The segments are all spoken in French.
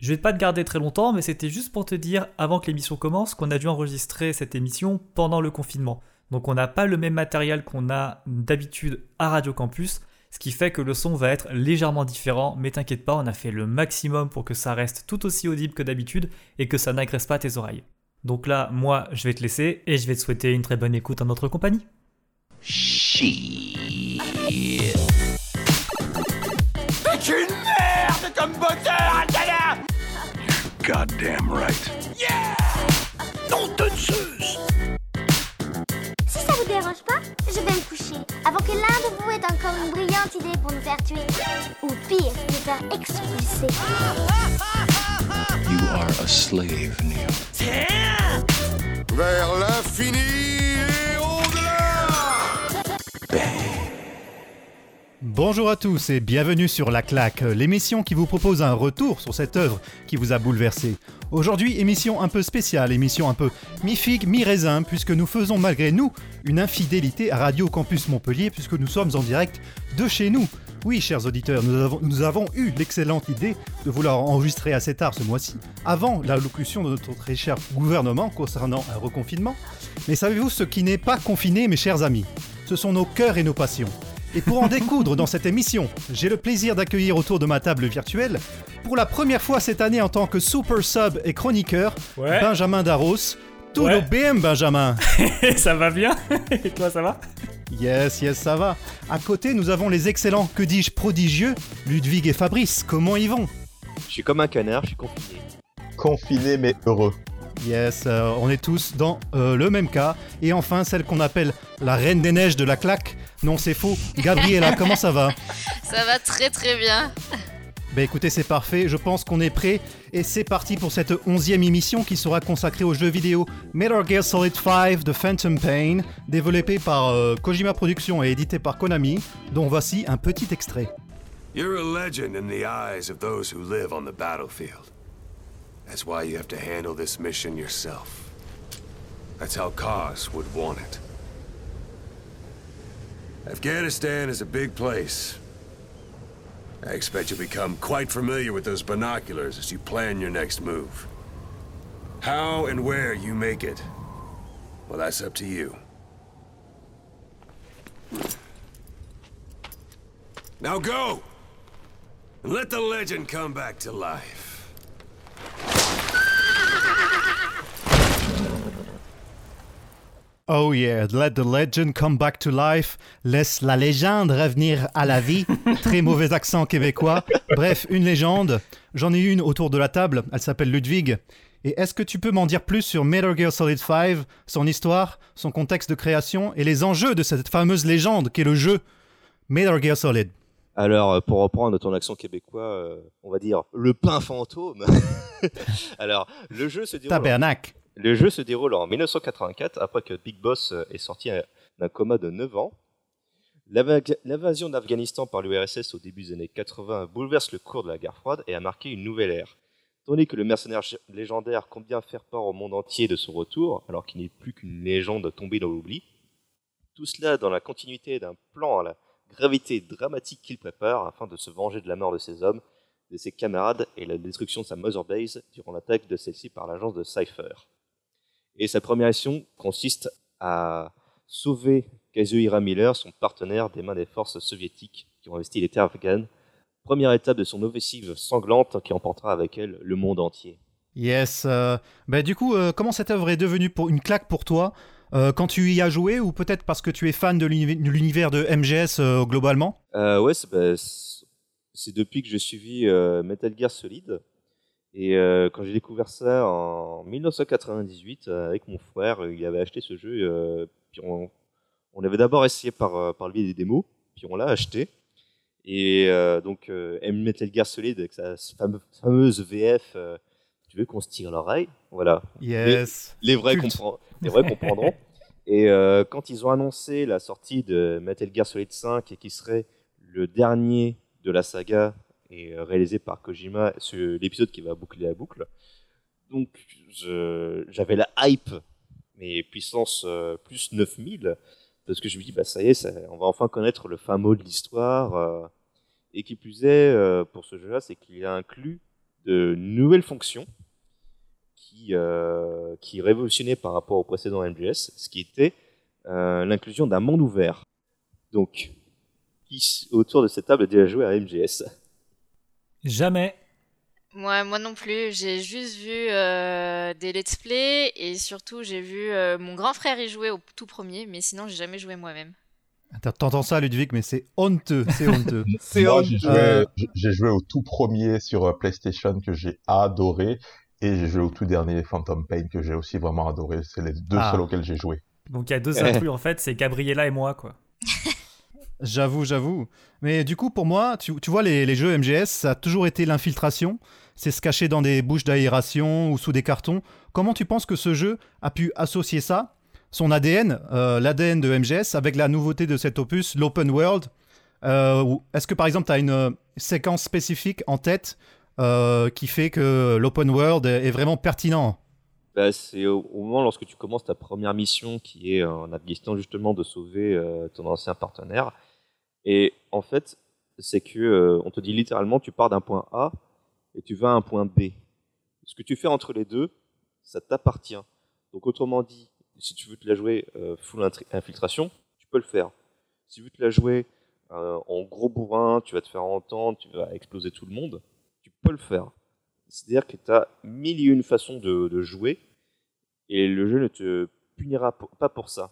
Je vais pas te garder très longtemps, mais c'était juste pour te dire, avant que l'émission commence, qu'on a dû enregistrer cette émission pendant le confinement. Donc on n'a pas le même matériel qu'on a d'habitude à Radio Campus, ce qui fait que le son va être légèrement différent, mais t'inquiète pas, on a fait le maximum pour que ça reste tout aussi audible que d'habitude et que ça n'agresse pas tes oreilles. Donc là, moi, je vais te laisser et je vais te souhaiter une très bonne écoute en notre compagnie. Une merde comme Goddamn right. Non de Zeus Si ça vous dérange pas, je vais me coucher. Avant que l'un de vous ait encore une brillante idée pour nous faire tuer. Ou pire, nous faire expulser. You are a slave, Neo. Vers l'infini et au-delà Bonjour à tous et bienvenue sur La Claque, l'émission qui vous propose un retour sur cette œuvre qui vous a bouleversé. Aujourd'hui, émission un peu spéciale, émission un peu mi-figue, mi-raisin, puisque nous faisons malgré nous une infidélité à Radio Campus Montpellier, puisque nous sommes en direct de chez nous. Oui, chers auditeurs, nous avons, nous avons eu l'excellente idée de vouloir enregistrer assez tard ce mois-ci, avant l'allocution de notre très cher gouvernement concernant un reconfinement. Mais savez-vous ce qui n'est pas confiné, mes chers amis? Ce sont nos cœurs et nos passions. Et pour en découdre dans cette émission, j'ai le plaisir d'accueillir autour de ma table virtuelle, pour la première fois cette année en tant que super sub et chroniqueur, Ouais. Benjamin Darros. Tout Ouais. le BM, Benjamin ça va bien? Et toi, ça va? Yes, yes, ça va. À côté, nous avons les excellents, que dis-je, prodigieux, Ludwig et Fabrice. Comment ils vont? Je suis comme un canard, je suis confiné. confiné mais heureux. Yes, euh, on est tous dans euh, le même cas. Et enfin, celle qu'on appelle la reine des neiges de la claque. Non, c'est faux. Gabriella, comment ça va Ça va très très bien. Bah écoutez, c'est parfait, je pense qu'on est prêt et c'est parti pour cette onzième émission qui sera consacrée au jeu vidéo Metal Gear Solid 5 de Phantom Pain, développé par euh, Kojima Productions et édité par Konami, dont voici un petit extrait. You're a legend in the eyes of those who live on the battlefield. That's why you have to handle this mission yourself. That's how Kaz would want it. Afghanistan is a big place. I expect you'll become quite familiar with those binoculars as you plan your next move. How and where you make it, well, that's up to you. Now go! And let the legend come back to life. Oh yeah, let the legend come back to life. Laisse la légende revenir à la vie. Très mauvais accent québécois. Bref, une légende. J'en ai une autour de la table. Elle s'appelle Ludwig. Et est-ce que tu peux m'en dire plus sur Metal Gear Solid 5, son histoire, son contexte de création et les enjeux de cette fameuse légende qu'est le jeu Metal Gear Solid? Alors, euh, pour reprendre ton accent québécois, euh, on va dire le pain fantôme. Alors, le jeu se déroule. Tabernacle. Le jeu se déroule en 1984, après que Big Boss euh, est sorti d'un coma de 9 ans. L'invasion d'Afghanistan par l'URSS au début des années 80 bouleverse le cours de la guerre froide et a marqué une nouvelle ère. Tandis que le mercenaire légendaire compte bien faire part au monde entier de son retour, alors qu'il n'est plus qu'une légende tombée dans l'oubli, tout cela dans la continuité d'un plan à la gravité dramatique qu'il prépare afin de se venger de la mort de ses hommes, de ses camarades et la destruction de sa Mother Base durant l'attaque de celle-ci par l'agence de Cypher. Et sa première action consiste à sauver Kazuhira Miller, son partenaire, des mains des forces soviétiques qui ont investi les terres afghanes. Première étape de son offensive sanglante qui emportera avec elle le monde entier. Yes. euh, bah, du coup, euh, comment cette œuvre est devenue pour une claque pour toi euh, quand tu y as joué ou peut-être parce que tu es fan de l'uni- de l'univers de MGS euh, globalement? Ouais, c'est bah, c'est- depuis que j'ai suivi Metal Gear Solid. Et euh, quand j'ai découvert ça en 1998 euh, avec mon frère, euh, il avait acheté ce jeu. euh, puis on, on avait d'abord essayé par, euh, par le biais des démos, puis on l'a acheté. Et euh, donc euh, M Metal Gear Solid avec sa fame- fameuse VF, euh, tu veux qu'on se tire l'oreille? Voilà, Yes. les vrais, Culte. comprend- les vrais comprendront. Et euh, quand ils ont annoncé la sortie de Metal Gear Solid 5 et qui serait le dernier de la saga et euh, réalisé par Kojima, l'épisode qui va boucler la boucle, donc j'avais la hype, mais puissance euh, plus 9000, parce que je me dis, bah ça y est, ça- on va enfin connaître le fin mot de l'histoire. euh, et qui plus est, euh, pour ce jeu-là, c'est qu'il a inclus de nouvelles fonctions qui, euh, qui révolutionnaient par rapport au précédent MGS, ce qui était euh, l'inclusion d'un monde ouvert. Donc, qui autour de cette table a déjà joué à MGS Jamais. Moi, moi non plus. J'ai juste vu euh, des let's play et surtout j'ai vu euh, mon grand frère y jouer au tout premier, mais sinon j'ai jamais joué moi-même. T'entends ça, Ludwig, mais c'est honteux, c'est honteux. c'est Moi, j'ai honteux. joué, Euh, j'ai- joué au tout premier sur PlayStation que j'ai adoré. Et j'ai joué au tout dernier Phantom Pain que j'ai aussi vraiment adoré. C'est les deux Ah. seuls auxquels j'ai joué. Donc il y a deux intrus en fait, c'est Gabriella et moi quoi. J'avoue, j'avoue. Mais du coup, pour moi, tu, vois, les, jeux MGS, ça a toujours été l'infiltration. C'est se cacher dans des bouches d'aération ou sous des cartons. Comment tu penses que ce jeu a pu associer ça, son ADN, euh, l'ADN de MGS, avec la nouveauté de cet opus, l'open world? Euh, Est-ce que par exemple, tu as une euh, séquence spécifique en tête qui fait que l'open world est vraiment pertinent? Bah, c'est au, moment lorsque tu commences ta première mission qui est en Afghanistan justement de sauver ton ancien partenaire. Et en fait, c'est que euh, on te dit littéralement tu pars d'un point A et tu vas à un point B. Ce que tu fais entre les deux, ça t'appartient. Donc autrement dit, si tu veux te la jouer euh, full infiltration, tu peux le faire. Si tu veux te la jouer euh, en gros bourrin, tu vas te faire entendre, tu vas exploser tout le monde, tu peux le faire. C'est-à-dire que tu as mille et une façons de, de jouer et le jeu ne te punira pas pour ça.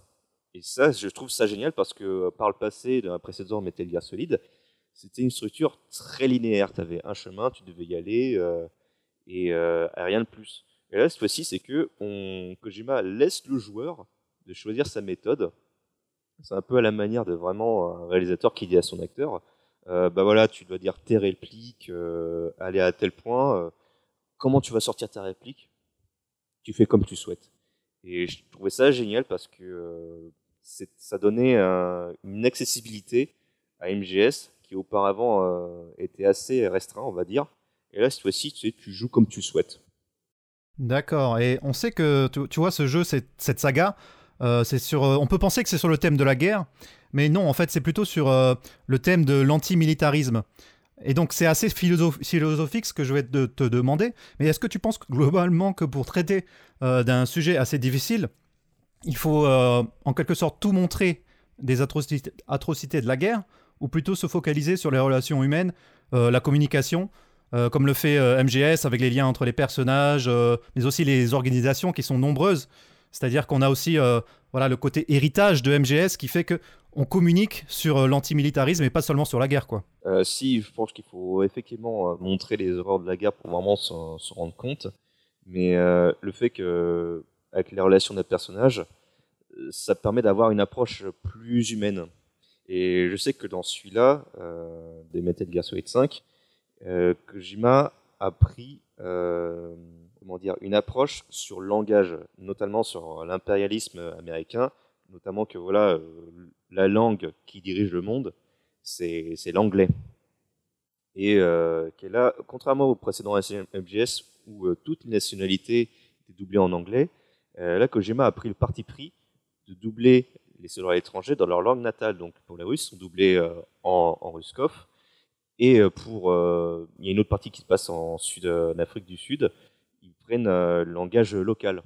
Et ça, je trouve ça génial parce que euh, par le passé, dans un précédent Metal Gear Solid, c'était une structure très linéaire. Tu avais un chemin, tu devais y aller euh, et euh, rien de plus. Et là, cette fois-ci, c'est que on, Kojima laisse le joueur de choisir sa méthode. C'est un peu à la manière de vraiment un réalisateur qui dit à son acteur euh, bah voilà, tu dois dire tes répliques, euh, aller à tel point. euh, comment tu vas sortir ta réplique Tu fais comme tu souhaites. Et je trouvais ça génial parce que ça donnait un- une accessibilité à MGS qui auparavant euh, était assez restreint, on va dire. Et là, cette fois-ci, tu, tu joues comme tu souhaites. D'accord. Et on sait que, tu, vois, ce jeu, cette saga, euh, c'est sur. euh, on peut penser que c'est sur le thème de la guerre, mais non, en fait, c'est plutôt sur le thème de l'antimilitarisme. Et donc, c'est assez philosoph- philosophique ce que je vais te, te demander. Mais est-ce que tu penses globalement que pour traiter d'un sujet assez difficile, il faut euh, en quelque sorte tout montrer des atrocités, de la guerre, ou plutôt se focaliser sur les relations humaines, euh, la communication, euh, comme le fait MGS avec les liens entre les personnages, mais aussi les organisations qui sont nombreuses. C'est-à-dire qu'on a aussi voilà, le côté héritage de MGS qui fait que on communique sur l'antimilitarisme et pas seulement sur la guerre. quoi. Si, je pense qu'il faut effectivement montrer les horreurs de la guerre pour vraiment s'en rendre compte. Mais le fait que, avec les relations des personnages, euh, ça permet d'avoir une approche plus humaine. Et je sais que dans celui-là, euh, des Metal Gear Solid 5, euh, Kojima a pris euh, comment dire, une approche sur le langage, notamment sur l'impérialisme américain, notamment que voilà, euh, la langue qui dirige le monde, c'est l'anglais. Et qui est là, contrairement au précédent MGS où euh, toute les nationalités étaient doublées en anglais, euh, là Kojima a pris le parti pris de doubler les soldats étrangers dans leur langue natale. Donc pour les Russes, ils sont doublés euh, en, en ruskov. Et euh, pour, il y a une autre partie qui se passe en, Afrique du Sud, ils prennent le langage local.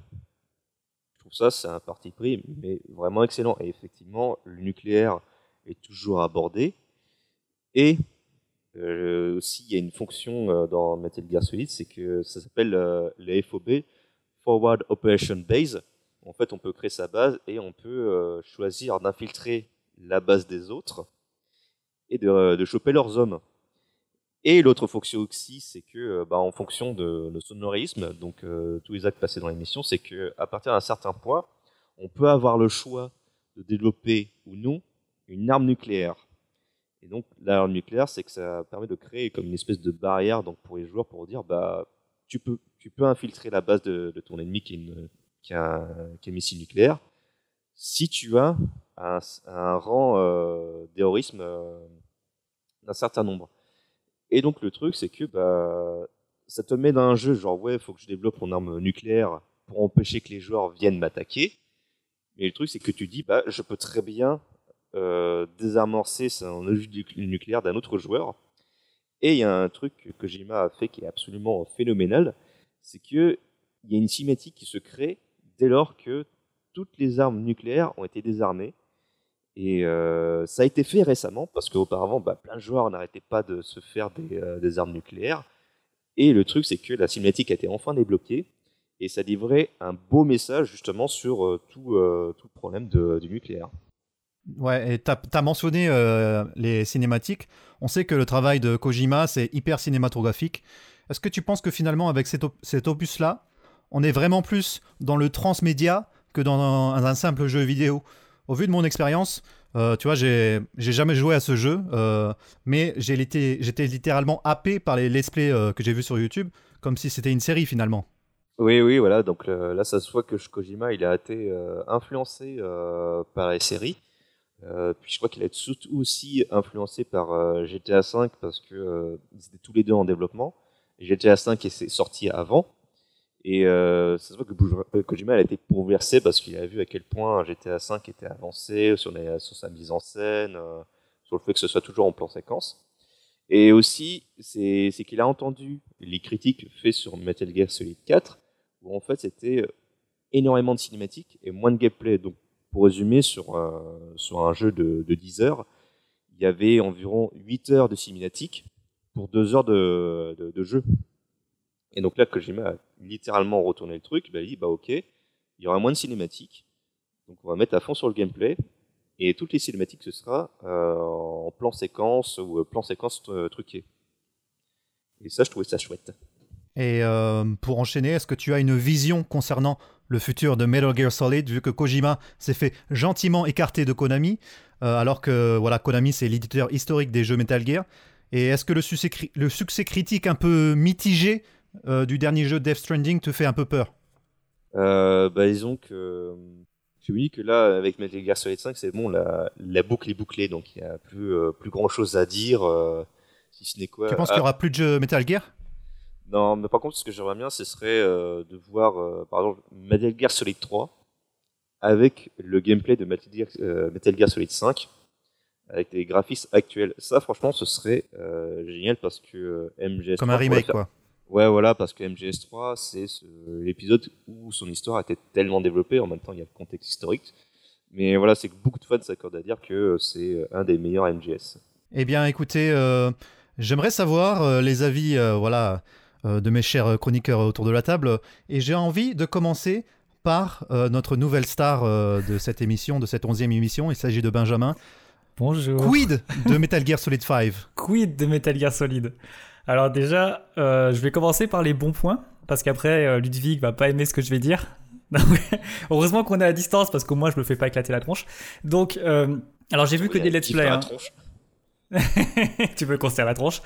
Je trouve ça, c'est un parti pris, mais vraiment excellent. Et effectivement, le nucléaire est toujours abordé. Et aussi, il y a une fonction euh, dans Metal Gear Solid, c'est que ça s'appelle euh, FOB, Forward Operation Base. En fait, on peut créer sa base et on peut euh, choisir d'infiltrer la base des autres et de, de choper leurs hommes. Et l'autre fonction aussi, c'est que, euh, bah, en fonction de, de sonorisme, donc euh, tous les actes passés dans l'émission, c'est que à partir d'un certain point, on peut avoir le choix de développer ou non une arme nucléaire. Et donc l'arme nucléaire, c'est que ça permet de créer comme une espèce de barrière donc pour les joueurs pour dire bah tu peux infiltrer la base de, ton ennemi qui, est une, qui, a un, qui a un missile nucléaire si tu as un, rang euh, d'héroïsme euh, d'un certain nombre. Et donc le truc, c'est que bah, ça te met dans un jeu genre ouais, faut que je développe mon arme nucléaire pour empêcher que les joueurs viennent m'attaquer. Mais le truc, c'est que tu dis bah je peux très bien euh, désamorcer son ogive nucléaire d'un autre joueur Et il y a un truc que Kojima a fait qui est absolument phénoménal, c'est que il y a une cinématique qui se crée dès lors que toutes les armes nucléaires ont été désarmées. Et euh, ça a été fait récemment, parce qu'auparavant, bah, plein de joueurs n'arrêtaient pas de se faire des, euh, des, armes nucléaires. Et le truc, c'est que la cinématique a été enfin débloquée, et ça livrait un beau message justement sur euh, tout, tout le problème du nucléaire. Ouais, et tu as, mentionné euh, les cinématiques. On sait que le travail de Kojima, c'est hyper cinématographique. Est-ce que tu penses que finalement, avec cet, op cet opus-là, on est vraiment plus dans le transmédia que dans un, simple jeu vidéo? Au vu de mon expérience, euh, tu vois, j'ai jamais joué à ce jeu, euh, mais j'étais littéralement happé par les let's play que j'ai vus sur YouTube, comme si c'était une série finalement. Oui, oui, voilà. Donc là, ça se voit que Kojima, il a été influencé par les séries. Puis je crois qu'il a été surtout aussi influencé par GTA V parce que ils étaient tous les deux en développement. GTA V est sorti avant. Et euh, ça se voit que Kojima a été bouleversé parce qu'il a vu à quel point GTA V était avancé sur, sur sa mise en scène, euh, sur le fait que ce soit toujours en plan séquence. Et aussi, c'est qu'il a entendu les critiques faites sur Metal Gear Solid 4, où en fait c'était énormément de cinématiques et moins de gameplay. Donc, pour résumer, sur un, jeu de, de 10 heures, il y avait environ 8 heures de cinématiques pour 2 heures de, jeu. Et donc là, Kojima a littéralement retourné le truc, il dit bah ok, il y aura moins de cinématiques, donc on va mettre à fond sur le gameplay, et toutes les cinématiques ce sera euh, en plan séquence ou euh, plan séquence euh, truqué. Et ça, je trouvais ça chouette. Et pour enchaîner, est-ce que tu as une vision concernant le futur de Metal Gear Solid, vu que Kojima s'est fait gentiment écarter de Konami, euh, alors que voilà, Konami c'est l'éditeur historique des jeux Metal Gear. Et est-ce que le succès, le succès critique un peu mitigé euh, du dernier jeu Death Stranding te fait un peu peur? Euh, bah, Disons que je me dis que là, avec Metal Gear Solid 5, c'est bon, la, la, boucle est bouclée, donc il n'y a plus, plus grand chose à dire, si ce n'est quoi. Tu penses qu'il n'y aura plus de jeu Metal Gear? Non, mais par contre, ce que j'aimerais bien, ce serait euh, de voir, euh, par exemple, Metal Gear Solid 3 avec le gameplay de Metal Gear, Metal Gear Solid 5 avec des graphismes actuels. Ça, franchement, ce serait génial parce que MGS. Comme un remake, quoi. Ouais, voilà, parce que MGS3, c'est l'épisode où son histoire était tellement développée. En même temps, il y a le contexte historique. Mais voilà, c'est que beaucoup de fans s'accordent à dire que c'est un des meilleurs MGS. Eh bien, écoutez, euh, j'aimerais savoir euh, les avis euh, voilà, de mes chers chroniqueurs autour de la table. Et j'ai envie de commencer par notre nouvelle star de cette émission, de cette onzième émission. Il s'agit de Benjamin. Bonjour. Quid de Metal Gear Solid 5 Quid de Metal Gear Solid? Alors déjà, euh, je vais commencer par les bons points, parce qu'après, euh, Ludwig va pas aimer ce que je vais dire. Heureusement qu'on est à distance, parce qu'au moins je me fais pas éclater la tronche. Donc, euh, alors j'ai vu que des let's play. Hein. Qu'on se serre la tronche.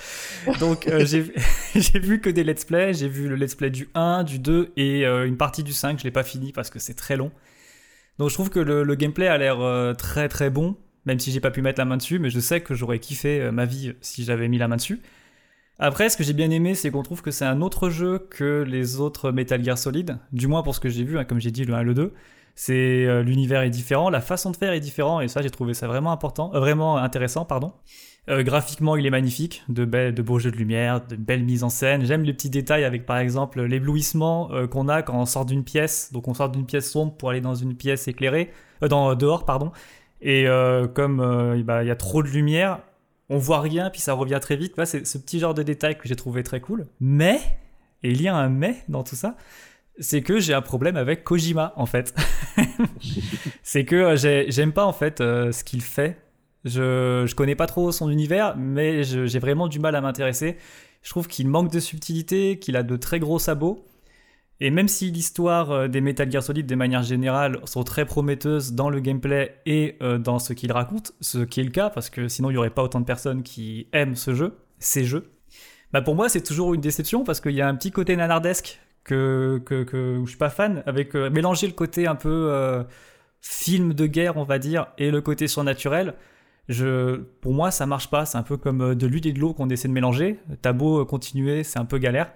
Donc euh, j'ai vu que des let's play. J'ai vu le let's play du 1, du 2 et euh, une partie du 5. Je l'ai pas fini parce que c'est très long. Donc je trouve que le, le gameplay a l'air euh, très très bon, même si j'ai pas pu mettre la main dessus, mais je sais que j'aurais kiffé euh, ma vie si j'avais mis la main dessus. Après, ce que j'ai bien aimé, c'est qu'on trouve que c'est un autre jeu que les autres Metal Gear Solid, du moins pour ce que j'ai vu, hein, comme j'ai dit, le 1 et le 2. C'est euh, l'univers est différent, la façon de faire est différente, et ça j'ai trouvé ça vraiment important, euh, vraiment intéressant, pardon. Euh, graphiquement, il est magnifique, de, belles, de beaux jeux de lumière, de belles mises en scène. J'aime les petits détails avec par exemple l'éblouissement qu'on a quand on sort d'une pièce. Donc on sort d'une pièce sombre pour aller dans une pièce éclairée, dans dehors, pardon. Et comme bah, il y a trop de lumière, on voit rien, puis ça revient très vite. c'est ce petit genre de détail que j'ai trouvé très cool. Mais, et il y a un mais dans tout ça, c'est que j'ai un problème avec Kojima, en fait. c'est que j'aime pas, en fait, euh, ce qu'il fait. Je, je connais pas trop son univers, mais j'ai vraiment du mal à m'intéresser. Je trouve qu'il manque de subtilité, qu'il a de très gros sabots. Et même si l'histoire des Metal Gear Solid, de manière générale, sont très prometteuses dans le gameplay et euh, dans ce qu'il raconte, ce qui est le cas, parce que sinon il n'y aurait pas autant de personnes qui aiment ce jeu, ces jeux, bah pour moi c'est toujours une déception parce qu'il y a un petit côté nanardesque que, que, que je suis pas fan, avec euh, mélanger le côté un peu euh, film de guerre, on va dire, et le côté surnaturel. Pour moi, ça marche pas. C'est un peu comme de l'huile et de l'eau qu'on essaie de mélanger. T'as beau continuer, c'est un peu galère.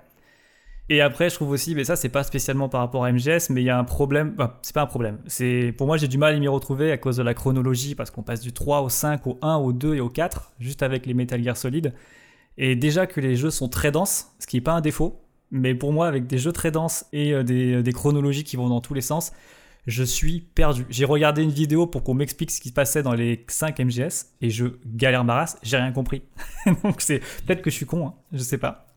Et après, je trouve aussi, mais ça, c'est pas spécialement par rapport à MGS, mais il y a un problème. Enfin, c'est pas un problème. C'est pour moi, j'ai du mal à m'y retrouver à cause de la chronologie, parce qu'on passe du 3 au 5, au 1, au 2 et au 4, juste avec les Metal Gear Solid. Et déjà que les jeux sont très denses, ce qui n'est pas un défaut, mais pour moi, avec des jeux très denses et euh, des, des chronologies qui vont dans tous les sens, je suis perdu. J'ai regardé une vidéo pour qu'on m'explique ce qui se passait dans les 5 MGS et je galère ma race, j'ai rien compris. donc c'est peut-être que je suis con, hein, je sais pas.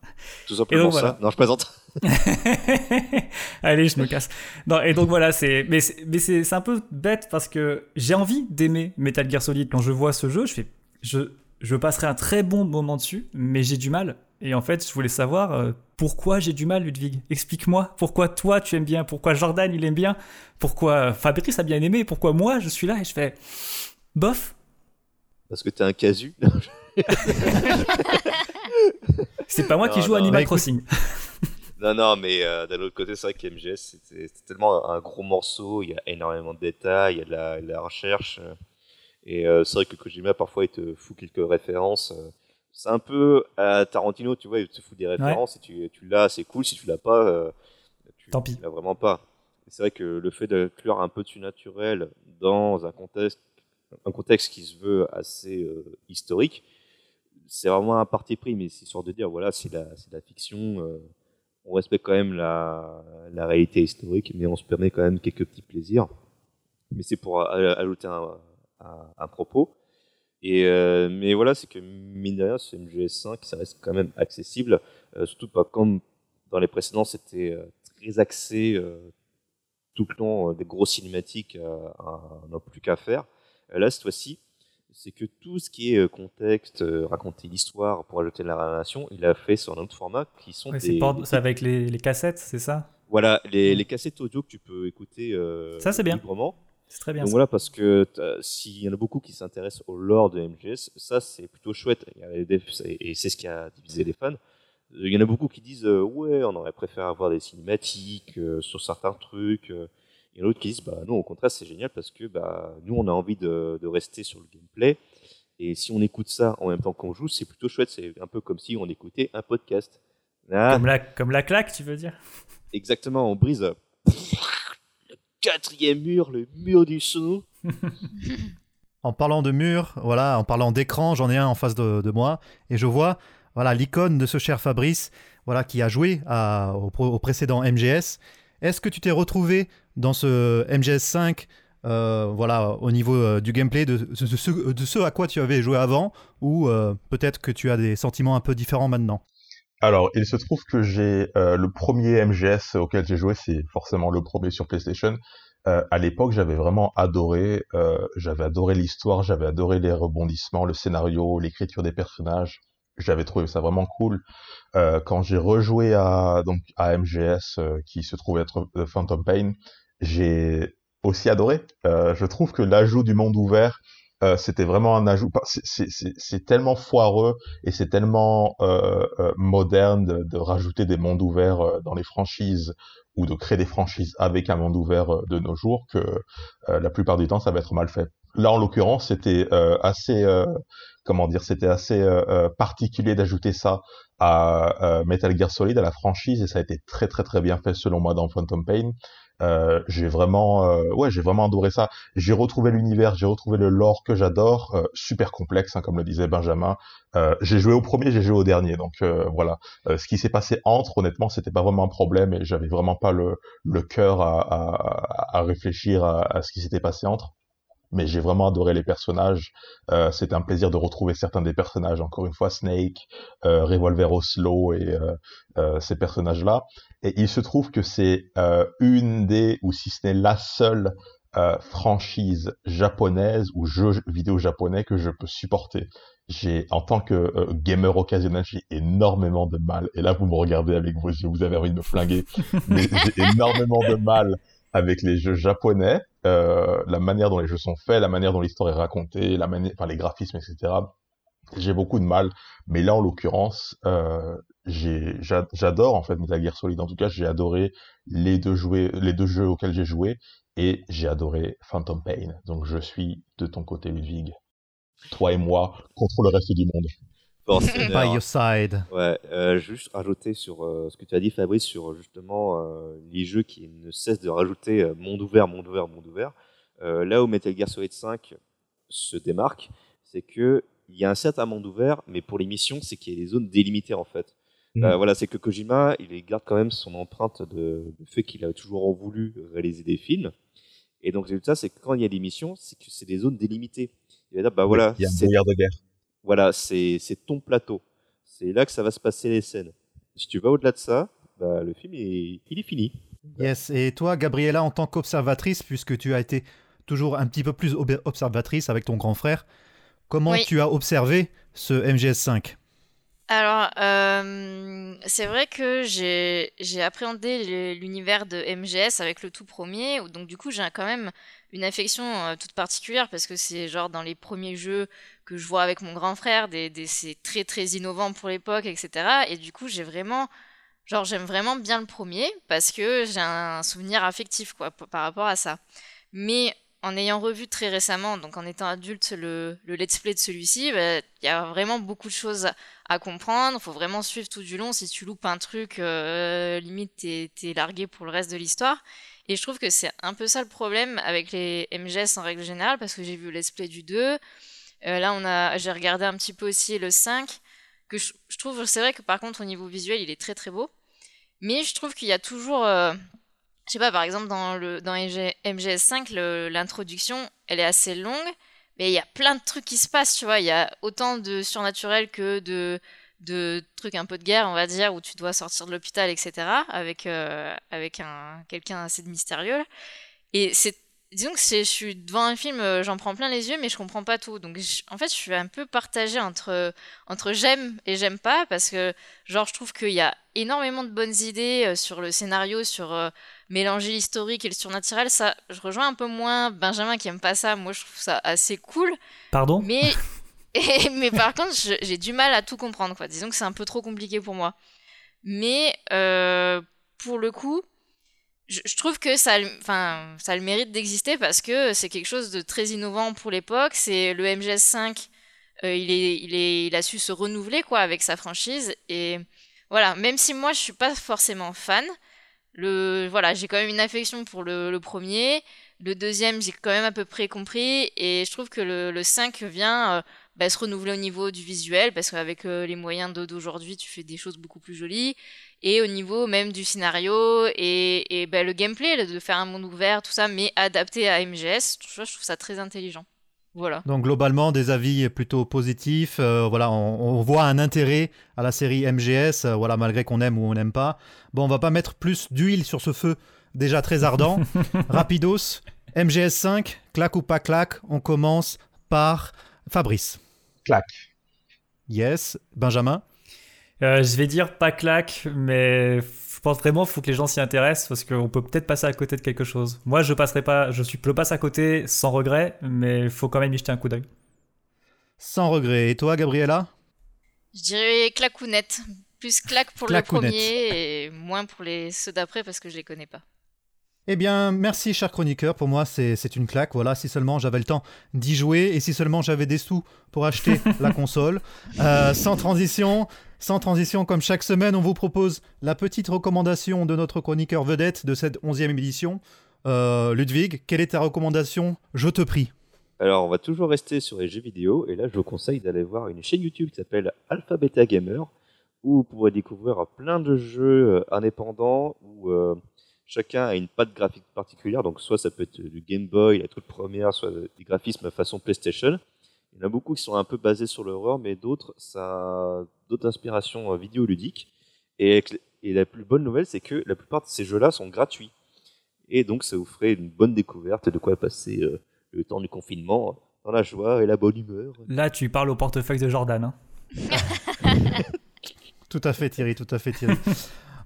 Tout simplement donc, ça. voilà. Non, je plaisante. Allez, je me casse. Non, et donc voilà, c'est mais c'est un peu bête parce que j'ai envie d'aimer Metal Gear Solid quand je vois ce jeu, je fais je je passerai un très bon moment dessus, mais j'ai du mal. Et en fait, je voulais savoir euh, pourquoi j'ai du mal, Ludwig? Explique-moi pourquoi toi tu aimes bien, pourquoi Jordan il aime bien, pourquoi Fabrice a bien aimé, pourquoi moi je suis là et je fais bof. Parce que t'es un casu. C'est pas moi qui joue non. Animal Crossing. Non, non, mais euh, d'un autre côté, c'est vrai qu'MGS, c'était c'était tellement un gros morceau, il y a énormément de détails, il y a de la, de la recherche. euh, et euh, c'est vrai que Kojima, parfois, il te fout quelques références. euh, c'est un peu à Tarantino, tu vois, il te fout des références, et tu, tu l'as, c'est cool. Si tu l'as pas, euh, tu, Tant pis. tu l'as vraiment pas. C'est vrai que le fait d'inclure un peu de naturel dans un contexte, un contexte qui se veut assez euh, historique, c'est vraiment un parti pris, mais c'est sûr de dire, voilà, c'est la, c'est la fiction. euh, on respecte quand même la, la réalité historique, mais on se permet quand même quelques petits plaisirs. Mais c'est pour ajouter un, un- un propos. Et euh, mais voilà, c'est que mine de rien, ce MGS5, ça reste quand même accessible, euh, surtout pas comme dans les précédents, c'était euh, très axé euh, tout le temps, euh, des grosses cinématiques, euh, à n'en plus qu'à faire. Là, cette fois-ci, c'est que tout ce qui est euh, contexte, euh, raconter l'histoire pour ajouter de la relation, il a fait sur un autre format qui sont des, c'est avec les, les cassettes, c'est ça? Voilà, les, les cassettes audio que tu peux écouter euh, Ça, c'est bien. librement. C'est très bien. Donc ça. voilà, parce que t'as- s'il y en a beaucoup qui s'intéressent au lore de MGS, ça c'est plutôt chouette. Et c'est ce qui a divisé les fans. Il y en a beaucoup qui disent euh, Ouais, on aurait préféré avoir des cinématiques euh, sur certains trucs. euh. Il y en a d'autres qui disent Bah non, au contraire, c'est génial parce que bah, nous on a envie de, de rester sur le gameplay. Et si on écoute ça en même temps qu'on joue, c'est plutôt chouette. C'est un peu comme si on écoutait un podcast. Ah, Comme, la, comme la claque, tu veux dire? Exactement, on brise euh, quatrième mur, le mur du son. En parlant de mur, voilà, en parlant d'écran, j'en ai un en face de, moi et je vois voilà l'icône de ce cher Fabrice, voilà qui a joué au, précédent MGS. Est-ce que tu t'es retrouvé dans ce MGS 5 euh, voilà, au niveau euh, du gameplay de, de ce, de ce à quoi tu avais joué avant ou euh, peut-être que tu as des sentiments un peu différents maintenant? Alors, il se trouve que j'ai euh, le premier MGS auquel j'ai joué, c'est forcément le premier sur PlayStation. Euh, à l'époque, j'avais vraiment adoré, euh, j'avais adoré l'histoire, j'avais adoré les rebondissements, le scénario, l'écriture des personnages. J'avais trouvé ça vraiment cool. Euh, quand j'ai rejoué à donc à MGS, euh, qui se trouve être euh, Phantom Pain, j'ai aussi adoré. Je trouve que l'ajout du monde ouvert, euh, c'était vraiment un ajout. c'est- tellement foireux et c'est tellement euh, euh, moderne de, de rajouter des mondes ouverts euh, dans les franchises ou de créer des franchises avec un monde ouvert euh, de nos jours que euh, la plupart du temps ça va être mal fait. Là en l'occurrence c'était assez comment dire c'était assez particulier d'ajouter ça à Metal Gear Solid à la franchise et ça a été très très très bien fait selon moi dans Phantom Pain. Euh, j'ai vraiment euh, ouais j'ai vraiment adoré ça j'ai retrouvé l'univers j'ai retrouvé le lore que j'adore euh, super complexe hein, comme le disait Benjamin euh, j'ai joué au premier, j'ai joué au dernier, donc voilà. Ce qui s'est passé entre, honnêtement, c'était pas vraiment un problème et j'avais vraiment pas le, le cœur à, à, réfléchir à ce qui s'était passé entre. Mais j'ai vraiment adoré les personnages. Euh, c'était un plaisir de retrouver certains des personnages. Encore une fois, Snake, euh, Revolver Oslo et euh, euh, ces personnages-là. Et il se trouve que c'est euh, une des, ou si ce n'est la seule euh, franchise japonaise ou jeu vidéo japonais que je peux supporter j'ai en tant que gamer occasionnel j'ai énormément de mal et là vous me regardez avec vos yeux vous avez envie de me flinguer mais j'ai énormément de mal avec les jeux japonais euh, la manière dont les jeux sont faits la manière dont l'histoire est racontée les graphismes etc j'ai beaucoup de mal. Mais là en l'occurrence euh, j'adore en fait Metal Gear Solid. En tout cas j'ai adoré les deux les deux jeux auxquels j'ai joué. Et j'ai adoré Phantom Pain. Donc je suis de ton côté Ludwig toi et moi contre le reste du monde. By your side. Ouais, euh, juste rajouter sur euh, ce que tu as dit, Fabrice, sur justement euh, les jeux qui ne cessent de rajouter euh, monde ouvert, monde ouvert, monde ouvert. Euh, là où Metal Gear Solid 5 se démarque, c'est que il y a un certain monde ouvert, mais pour les missions, c'est qu'il y a des zones délimitées en fait. Mm. Euh, voilà, c'est que Kojima, il garde quand même son empreinte de, du fait qu'il a toujours voulu réaliser des films. Et donc, le résultat, c'est que quand il y a des missions, c'est que c'est des zones délimitées. Il va dire, bah voilà, Il y a un de guerre. Voilà, c'est ton plateau. C'est là que ça va se passer les scènes. Si tu vas au-delà de ça, bah, le film est, il est fini. Yes, et toi, Gabriella, en tant qu'observatrice, puisque tu as été toujours un petit peu plus ob- observatrice avec ton grand frère, comment Oui. tu as observé ce MGS5 Alors, euh, c'est vrai que j'ai appréhendé l'univers de MGS avec le tout premier, où donc du coup j'ai quand même une affection euh, toute particulière parce que c'est genre dans les premiers jeux que je vois avec mon grand frère, des, c'est très très innovant pour l'époque, etc. Et du coup j'ai vraiment, genre j'aime vraiment bien le premier parce que j'ai un souvenir affectif quoi par rapport à ça. Mais en ayant revu très récemment, donc en étant adulte, le, le let's play de celui-ci, bah, il y a vraiment beaucoup de choses à comprendre. Faut vraiment suivre tout du long. Si tu loupes un truc, euh, limite t'es largué pour le reste de l'histoire. Et je trouve que c'est un peu ça le problème avec les MGS en règle générale, parce que j'ai vu le let's play du 2. Euh, là, on a, j'ai regardé un petit peu aussi le 5, que je, trouve, c'est vrai que par contre au niveau visuel, il est très très beau. Mais je trouve qu'il y a toujours, euh, je sais pas, par exemple dans le dans MG MGS5, le- l'introduction, elle est assez longue, mais il y a plein de trucs qui se passent, tu vois. Il y a autant de surnaturel que de de trucs un peu de guerre, on va dire, où tu dois sortir de l'hôpital, etc. Avec euh, avec un quelqu'un assez de mystérieux. Et c'est disons que je suis devant un film, euh, j'en prends plein les yeux, mais je comprends pas tout. Donc je- en fait, je suis un peu partagée entre entre j'aime et j'aime pas parce que genre je trouve qu'il y a énormément de bonnes idées euh, sur le scénario, sur euh, mélanger l'historique et le surnaturel. Ça, je rejoins un peu moins Benjamin qui aime pas ça. Moi, je trouve ça assez cool. Pardon? Mais, et- mais par contre, j'ai du mal à tout comprendre, quoi. Disons que c'est un peu trop compliqué pour moi. Mais euh, pour le coup, je, trouve que ça, enfin, ça a le mérite d'exister parce que c'est quelque chose de très innovant pour l'époque. C'est le MGS5, euh, il, a su se renouveler quoi avec sa franchise. Et voilà, même si moi je suis pas forcément fan, le, voilà, j'ai quand même une affection pour le, premier. Le deuxième, j'ai quand même à peu près compris. Et je trouve que le, le 5 vient euh, bah, se renouveler au niveau du visuel, parce qu'avec euh, les moyens d'aujourd'hui, tu fais des choses beaucoup plus jolies. Et au niveau même du scénario et, et bah, le gameplay, de faire un monde ouvert, tout ça, mais adapté à MGS, je trouve je trouve ça très intelligent. Voilà. Donc globalement, des avis plutôt positifs. euh, voilà, on, on voit un intérêt à la série MGS, euh, voilà, malgré qu'on aime ou on n'aime pas. Bon, on va pas mettre plus d'huile sur ce feu déjà très ardent. Rapidos, MGS 5, claque ou pas claque, on commence par Fabrice. Claque. Yes, Benjamin. Euh, je vais dire pas claque, mais je pense vraiment qu'il faut que les gens s'y intéressent parce qu'on peut peut-être passer à côté de quelque chose. Moi, je passerai pas, je suis, je passe à côté sans regret, mais il faut quand même y jeter un coup d'œil. Sans regret. Et toi, Gabriella? Je dirais clacounette. Plus claque pour le premier et moins pour les ceux d'après parce que je les connais pas. Eh bien, merci, cher chroniqueur. Pour moi, c'est c'est une claque. Voilà, si seulement j'avais le temps d'y jouer et si seulement j'avais des sous pour acheter la console. Euh, sans transition, sans transition, comme chaque semaine, on vous propose la petite recommandation de notre chroniqueur vedette de cette onzième édition. Euh, Ludwig, quelle est ta recommandation? Je te prie. Alors, on va toujours rester sur les jeux vidéo, et là, je vous conseille d'aller voir une chaîne YouTube qui s'appelle Alpha Beta Gamer, où vous pourrez découvrir plein de jeux euh, indépendants, où euh, chacun a une patte graphique particulière, donc soit ça peut être du Game Boy, la toute première, soit des graphismes façon PlayStation. Il y en a beaucoup qui sont un peu basés sur l'horreur, mais d'autres, ça a d'autres inspirations euh, vidéoludiques. Et, et la plus bonne nouvelle, c'est que la plupart de ces jeux-là sont gratuits. Et donc, ça vous ferait une bonne découverte de quoi passer euh, le temps du confinement dans la joie et la bonne humeur. Là, tu parles au portefeuille de Jordan. hein. Tout à fait, Thierry, tout à fait, Thierry.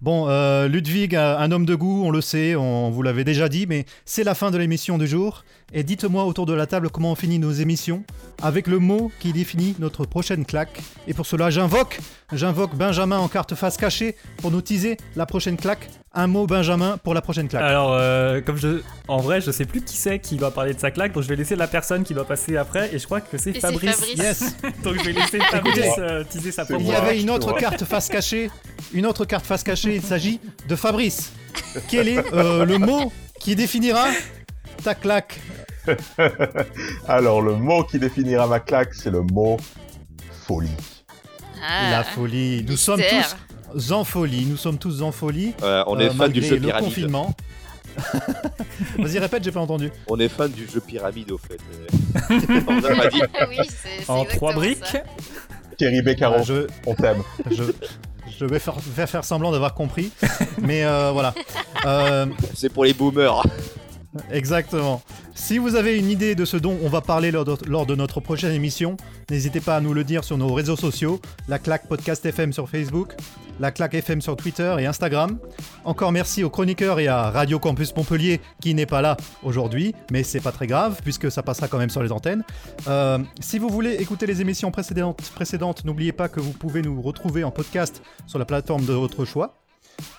Bon, euh, Ludwig, euh, un homme de goût, on le sait, on vous l'avait déjà dit, mais c'est la fin de l'émission du jour. Et dites-moi autour de la table comment on finit nos émissions, avec le mot qui définit notre prochaine claque. Et pour cela, j'invoque, j'invoque Benjamin en carte face cachée pour nous teaser la prochaine claque. Un mot, Benjamin, pour la prochaine claque. Alors, euh, comme je, en vrai, je sais plus qui c'est qui doit parler de sa claque, donc je vais laisser la personne qui doit passer après, et je crois que c'est Fabrice. Fabrice. Yes donc je vais laisser Fabrice euh, teaser sa propre Il y avait une autre carte face cachée. Une autre carte face cachée. Il s'agit de Fabrice. Quel est euh, le mot qui définira ta claque Alors, le mot qui définira ma claque, c'est le mot folie. Ah, La folie. Nous sommes tous en folie. Nous sommes tous en folie. Euh, on est euh, fan du jeu le pyramide. confinement. Vas-y, répète, j'ai pas entendu. On est fan du jeu pyramide au fait. Panda m'a dit. En trois briques. ça. Kerry Beccaro, je, on t'aime. je, je vais faire, faire, faire semblant d'avoir compris. Mais euh, voilà. Euh, C'est pour les boomers. Exactement. Si vous avez une idée de ce dont on va parler lors de, notre prochaine émission, n'hésitez pas à nous le dire sur nos réseaux sociaux, la claque podcast FM sur Facebook, la claque FM sur Twitter et Instagram. Encore merci aux chroniqueurs et à Radio Campus Montpellier qui n'est pas là aujourd'hui, mais c'est pas très grave puisque ça passera quand même sur les antennes. Euh, si vous voulez écouter les émissions précédentes n'oubliez pas que vous pouvez nous retrouver en podcast sur la plateforme de votre choix.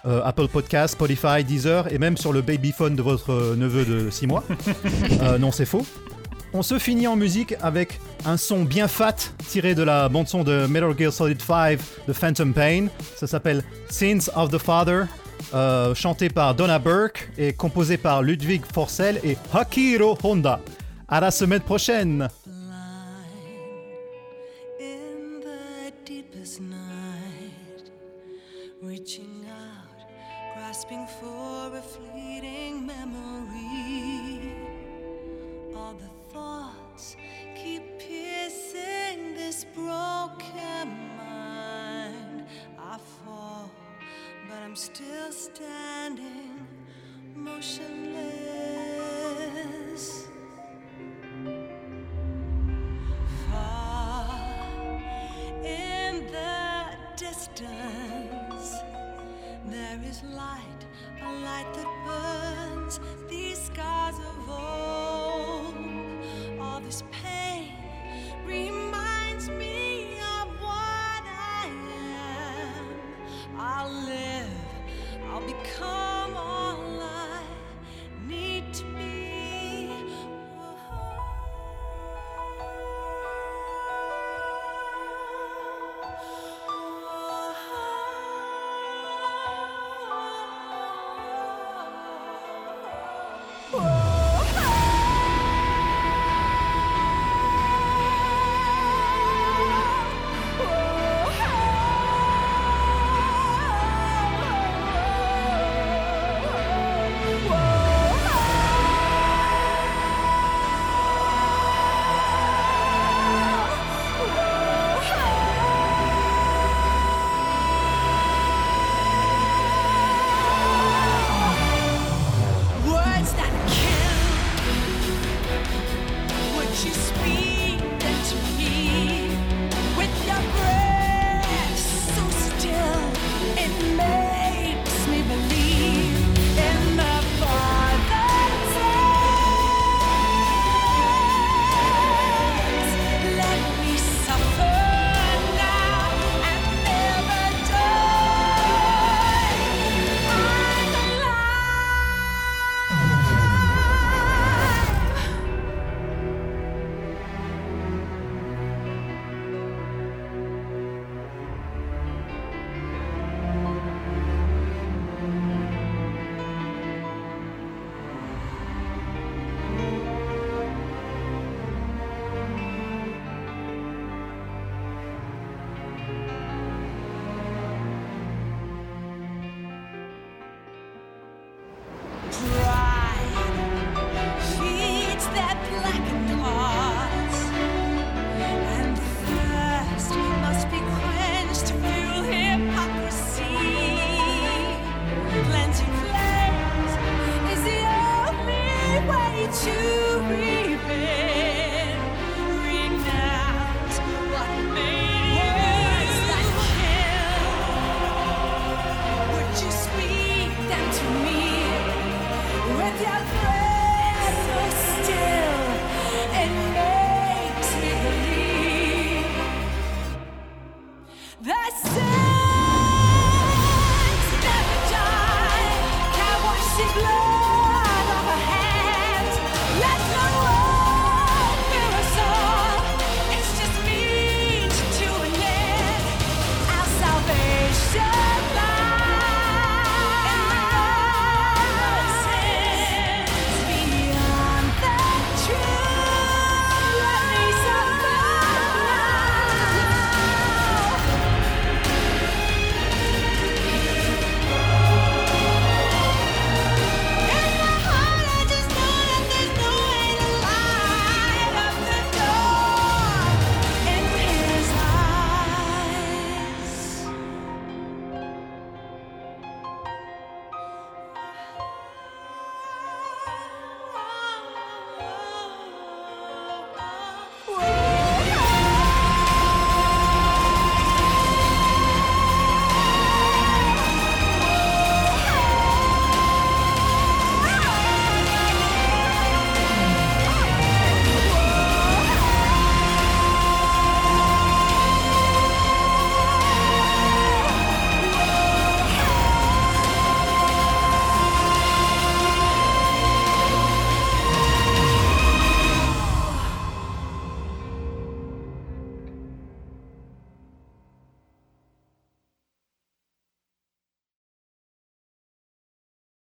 Euh, Apple Podcast, Spotify, Deezer et même sur le babyphone de votre euh, neveu de 6 mois. Euh, non, c'est faux. On se finit en musique avec un son bien fat tiré de la bande-son de Metal Gear Solid 5 de Phantom Pain. Ça s'appelle Sins of the Father, euh, chanté par Donna Burke et composé par Ludwig Forcel et Hakiro Honda. À la semaine prochaine! Reaching out, grasping for a fleeting memory. All the thoughts keep piercing this broken mind. I fall, but I'm still standing, motionless.